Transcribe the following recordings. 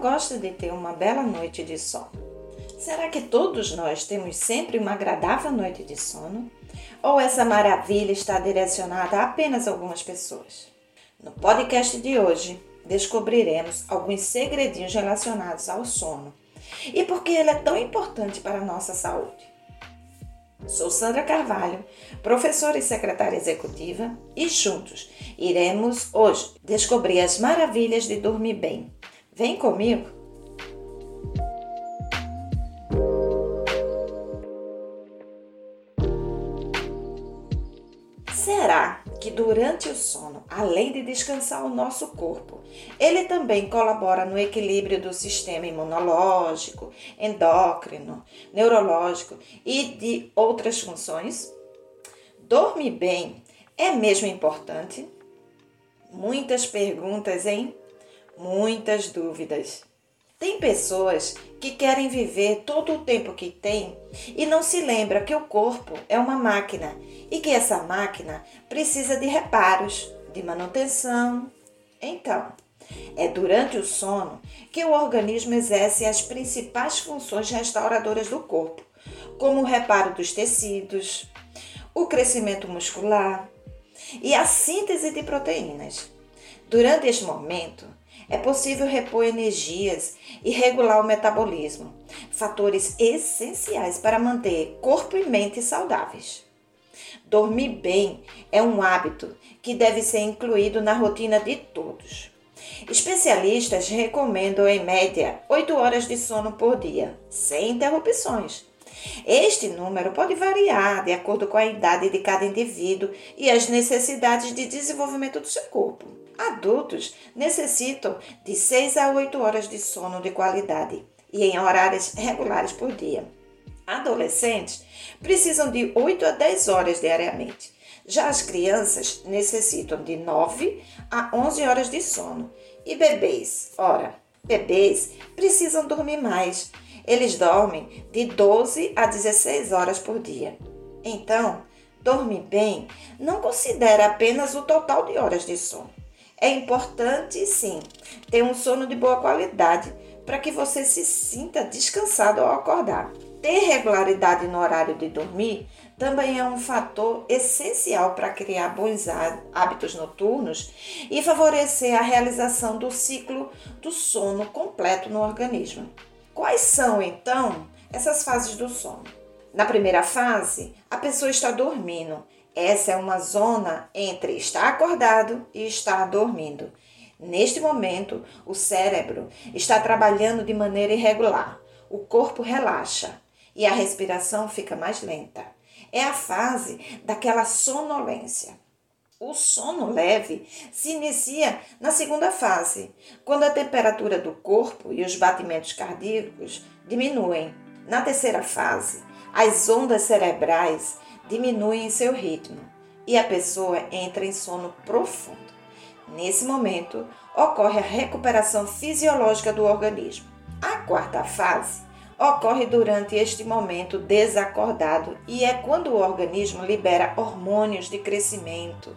gosta de ter uma bela noite de sono? Será que todos nós temos sempre uma agradável noite de sono? Ou essa maravilha está direcionada a apenas algumas pessoas? No podcast de hoje, descobriremos alguns segredinhos relacionados ao sono e por que ele é tão importante para a nossa saúde. Sou Sandra Carvalho, professora e secretária executiva, e juntos iremos hoje descobrir as maravilhas de dormir bem. Vem comigo! Será que durante o sono, além de descansar o nosso corpo, ele também colabora no equilíbrio do sistema imunológico, endócrino, neurológico e de outras funções? Dormir bem é mesmo importante? Muitas perguntas, hein? Muitas dúvidas. Tem pessoas que querem viver todo o tempo que tem e não se lembra que o corpo é uma máquina e que essa máquina precisa de reparos, de manutenção. Então, é durante o sono que o organismo exerce as principais funções restauradoras do corpo, como o reparo dos tecidos, o crescimento muscular e a síntese de proteínas. Durante este momento, é possível repor energias e regular o metabolismo, fatores essenciais para manter corpo e mente saudáveis. Dormir bem é um hábito que deve ser incluído na rotina de todos. Especialistas recomendam, em média, 8 horas de sono por dia, sem interrupções. Este número pode variar de acordo com a idade de cada indivíduo e as necessidades de desenvolvimento do seu corpo. Adultos necessitam de 6 a 8 horas de sono de qualidade e em horários regulares por dia. Adolescentes precisam de 8 a 10 horas diariamente. Já as crianças necessitam de 9 a 11 horas de sono. E bebês? Ora, bebês precisam dormir mais. Eles dormem de 12 a 16 horas por dia. Então, dormir bem não considera apenas o total de horas de sono é importante, sim, ter um sono de boa qualidade para que você se sinta descansado ao acordar. Ter regularidade no horário de dormir também é um fator essencial para criar bons hábitos noturnos e favorecer a realização do ciclo do sono completo no organismo. Quais são, então, essas fases do sono? Na primeira fase, a pessoa está dormindo essa é uma zona entre estar acordado e estar dormindo. Neste momento, o cérebro está trabalhando de maneira irregular, o corpo relaxa e a respiração fica mais lenta. É a fase daquela sonolência. O sono leve se inicia na segunda fase, quando a temperatura do corpo e os batimentos cardíacos diminuem. Na terceira fase, as ondas cerebrais diminuem seu ritmo e a pessoa entra em sono profundo. Nesse momento, ocorre a recuperação fisiológica do organismo. A quarta fase ocorre durante este momento desacordado e é quando o organismo libera hormônios de crescimento,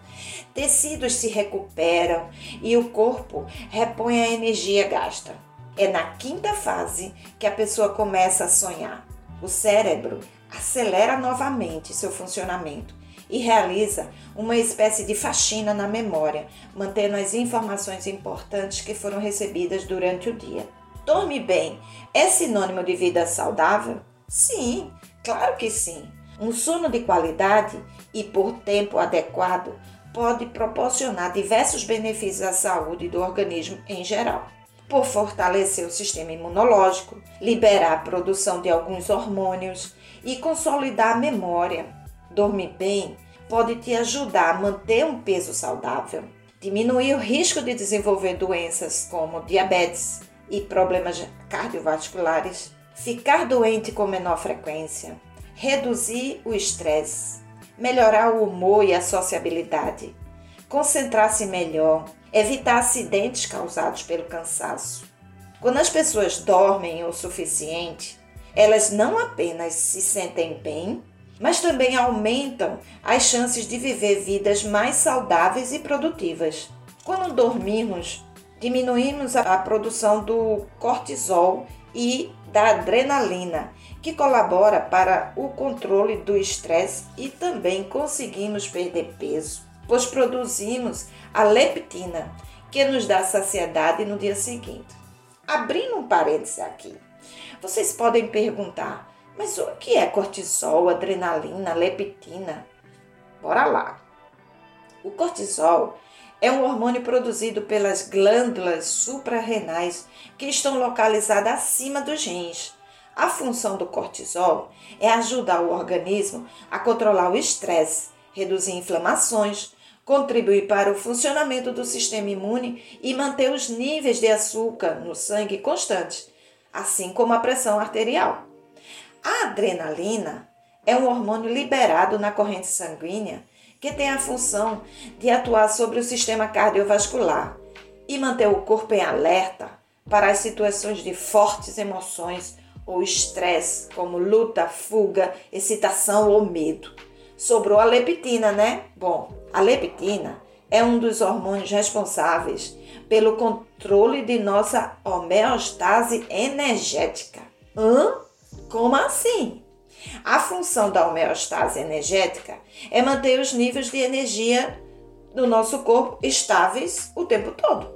tecidos se recuperam e o corpo repõe a energia gasta. É na quinta fase que a pessoa começa a sonhar. O cérebro acelera novamente seu funcionamento e realiza uma espécie de faxina na memória, mantendo as informações importantes que foram recebidas durante o dia. Dorme bem é sinônimo de vida saudável? Sim, claro que sim. Um sono de qualidade e por tempo adequado pode proporcionar diversos benefícios à saúde do organismo em geral por fortalecer o sistema imunológico, liberar a produção de alguns hormônios e consolidar a memória. Dormir bem pode te ajudar a manter um peso saudável, diminuir o risco de desenvolver doenças como diabetes e problemas cardiovasculares, ficar doente com menor frequência, reduzir o estresse, melhorar o humor e a sociabilidade, concentrar-se melhor evitar acidentes causados pelo cansaço. Quando as pessoas dormem o suficiente, elas não apenas se sentem bem, mas também aumentam as chances de viver vidas mais saudáveis e produtivas. Quando dormimos diminuímos a produção do cortisol e da adrenalina, que colabora para o controle do estresse e também conseguimos perder peso, pois produzimos a leptina, que nos dá saciedade no dia seguinte. Abrindo um parêntese aqui, vocês podem perguntar, mas o que é cortisol, adrenalina, leptina? Bora lá. O cortisol é um hormônio produzido pelas glândulas suprarrenais que estão localizadas acima dos rins. A função do cortisol é ajudar o organismo a controlar o estresse, reduzir inflamações, contribuir para o funcionamento do sistema imune e manter os níveis de açúcar no sangue constantes, assim como a pressão arterial. A adrenalina é um hormônio liberado na corrente sanguínea que tem a função de atuar sobre o sistema cardiovascular e manter o corpo em alerta para as situações de fortes emoções ou estresse, como luta, fuga, excitação ou medo. Sobrou a leptina, né? Bom, a leptina é um dos hormônios responsáveis pelo controle de nossa homeostase energética. Hã? Como assim? A função da homeostase energética é manter os níveis de energia do nosso corpo estáveis o tempo todo.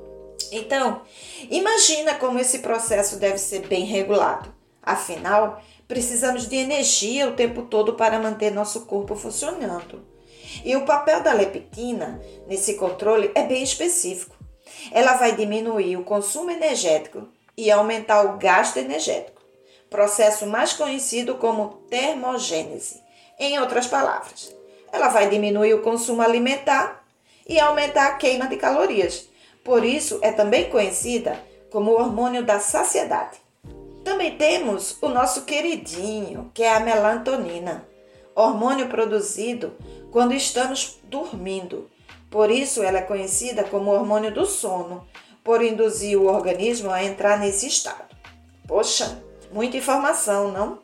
Então, imagina como esse processo deve ser bem regulado. Afinal, precisamos de energia o tempo todo para manter nosso corpo funcionando. E o papel da leptina nesse controle é bem específico. Ela vai diminuir o consumo energético e aumentar o gasto energético, processo mais conhecido como termogênese. Em outras palavras, ela vai diminuir o consumo alimentar e aumentar a queima de calorias. Por isso, é também conhecida como o hormônio da saciedade. Também temos o nosso queridinho, que é a melatonina, hormônio produzido quando estamos dormindo. Por isso, ela é conhecida como hormônio do sono, por induzir o organismo a entrar nesse estado. Poxa, muita informação, não?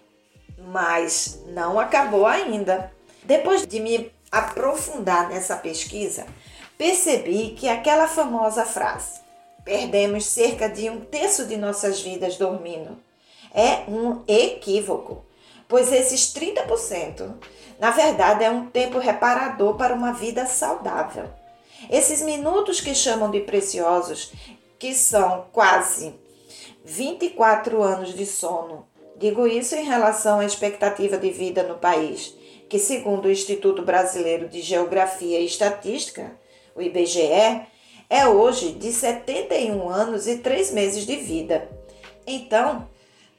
Mas não acabou ainda. Depois de me aprofundar nessa pesquisa, percebi que aquela famosa frase, perdemos cerca de um terço de nossas vidas dormindo, é um equívoco, pois esses 30%, na verdade, é um tempo reparador para uma vida saudável. Esses minutos que chamam de preciosos, que são quase 24 anos de sono, digo isso em relação à expectativa de vida no país, que, segundo o Instituto Brasileiro de Geografia e Estatística, o IBGE, é hoje de 71 anos e 3 meses de vida. Então,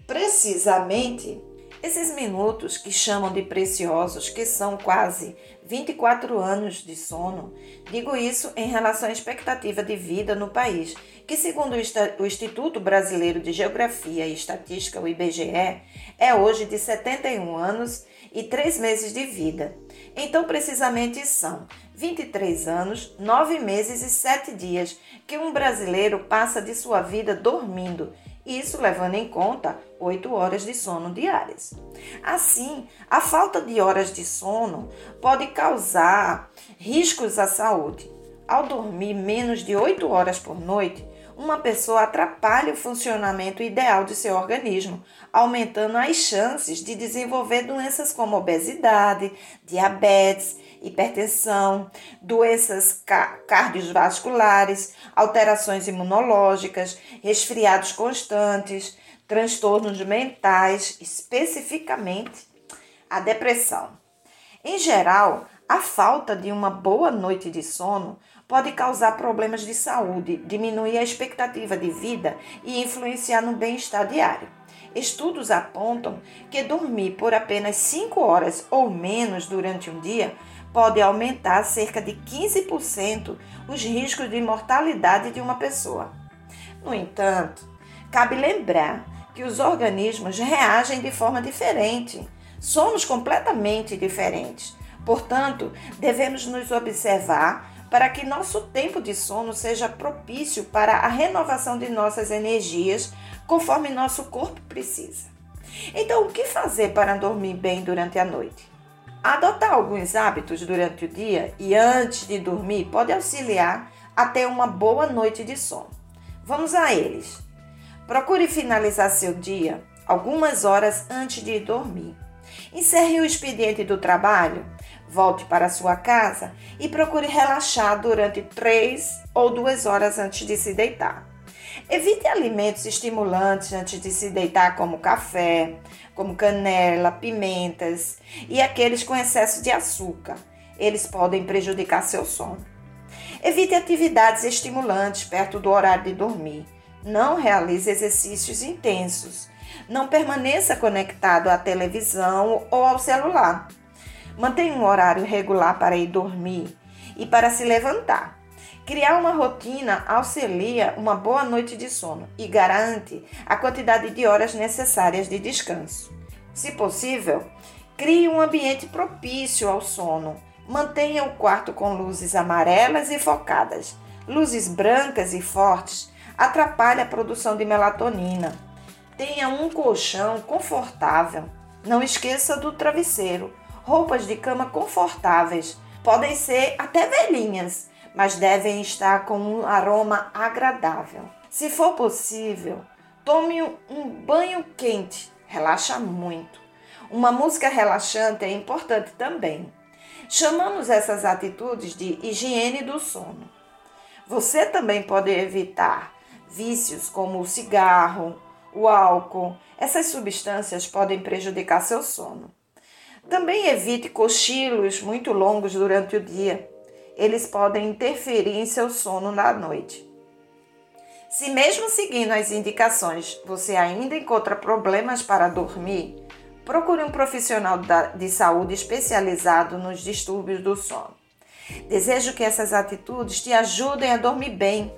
precisamente esses minutos que chamam de preciosos, que são quase 24 anos de sono, digo isso em relação à expectativa de vida no país, que, segundo o Instituto Brasileiro de Geografia e Estatística, o IBGE, é hoje de 71 anos e 3 meses de vida. Então, precisamente são 23 anos, 9 meses e 7 dias que um brasileiro passa de sua vida dormindo isso levando em conta 8 horas de sono diárias. Assim, a falta de horas de sono pode causar riscos à saúde. Ao dormir menos de 8 horas por noite, uma pessoa atrapalha o funcionamento ideal de seu organismo, aumentando as chances de desenvolver doenças como obesidade, diabetes, hipertensão, doenças cardiovasculares, alterações imunológicas, resfriados constantes, transtornos mentais, especificamente a depressão. Em geral, a falta de uma boa noite de sono pode causar problemas de saúde, diminuir a expectativa de vida e influenciar no bem-estar diário. Estudos apontam que dormir por apenas 5 horas ou menos durante um dia pode aumentar cerca de 15% os riscos de mortalidade de uma pessoa. No entanto, cabe lembrar que os organismos reagem de forma diferente. Somos completamente diferentes. Portanto, devemos nos observar para que nosso tempo de sono seja propício para a renovação de nossas energias, conforme nosso corpo precisa. Então, o que fazer para dormir bem durante a noite? Adotar alguns hábitos durante o dia e antes de dormir pode auxiliar a ter uma boa noite de sono. Vamos a eles. Procure finalizar seu dia algumas horas antes de dormir. Encerre o expediente do trabalho, volte para sua casa e procure relaxar durante três ou duas horas antes de se deitar. Evite alimentos estimulantes antes de se deitar, como café, como canela, pimentas e aqueles com excesso de açúcar. Eles podem prejudicar seu sono. Evite atividades estimulantes perto do horário de dormir. Não realize exercícios intensos. Não permaneça conectado à televisão ou ao celular. Mantenha um horário regular para ir dormir e para se levantar. Criar uma rotina auxilia uma boa noite de sono e garante a quantidade de horas necessárias de descanso. Se possível, crie um ambiente propício ao sono. Mantenha o quarto com luzes amarelas e focadas. Luzes brancas e fortes atrapalham a produção de melatonina. Tenha um colchão confortável. Não esqueça do travesseiro. Roupas de cama confortáveis. Podem ser até velhinhas, mas devem estar com um aroma agradável. Se for possível, tome um banho quente, relaxa muito. Uma música relaxante é importante também. Chamamos essas atitudes de higiene do sono. Você também pode evitar vícios como o cigarro, o álcool. Essas substâncias podem prejudicar seu sono. Também evite cochilos muito longos durante o dia eles podem interferir em seu sono na noite. Se mesmo seguindo as indicações você ainda encontra problemas para dormir, procure um profissional de saúde especializado nos distúrbios do sono. Desejo que essas atitudes te ajudem a dormir bem,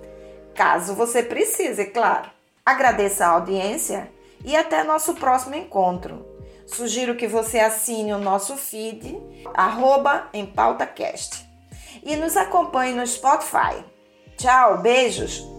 caso você precise, claro. Agradeça a audiência e até nosso próximo encontro. Sugiro que você assine o nosso feed, arroba em pautacast e nos acompanhe no Spotify. Tchau, beijos!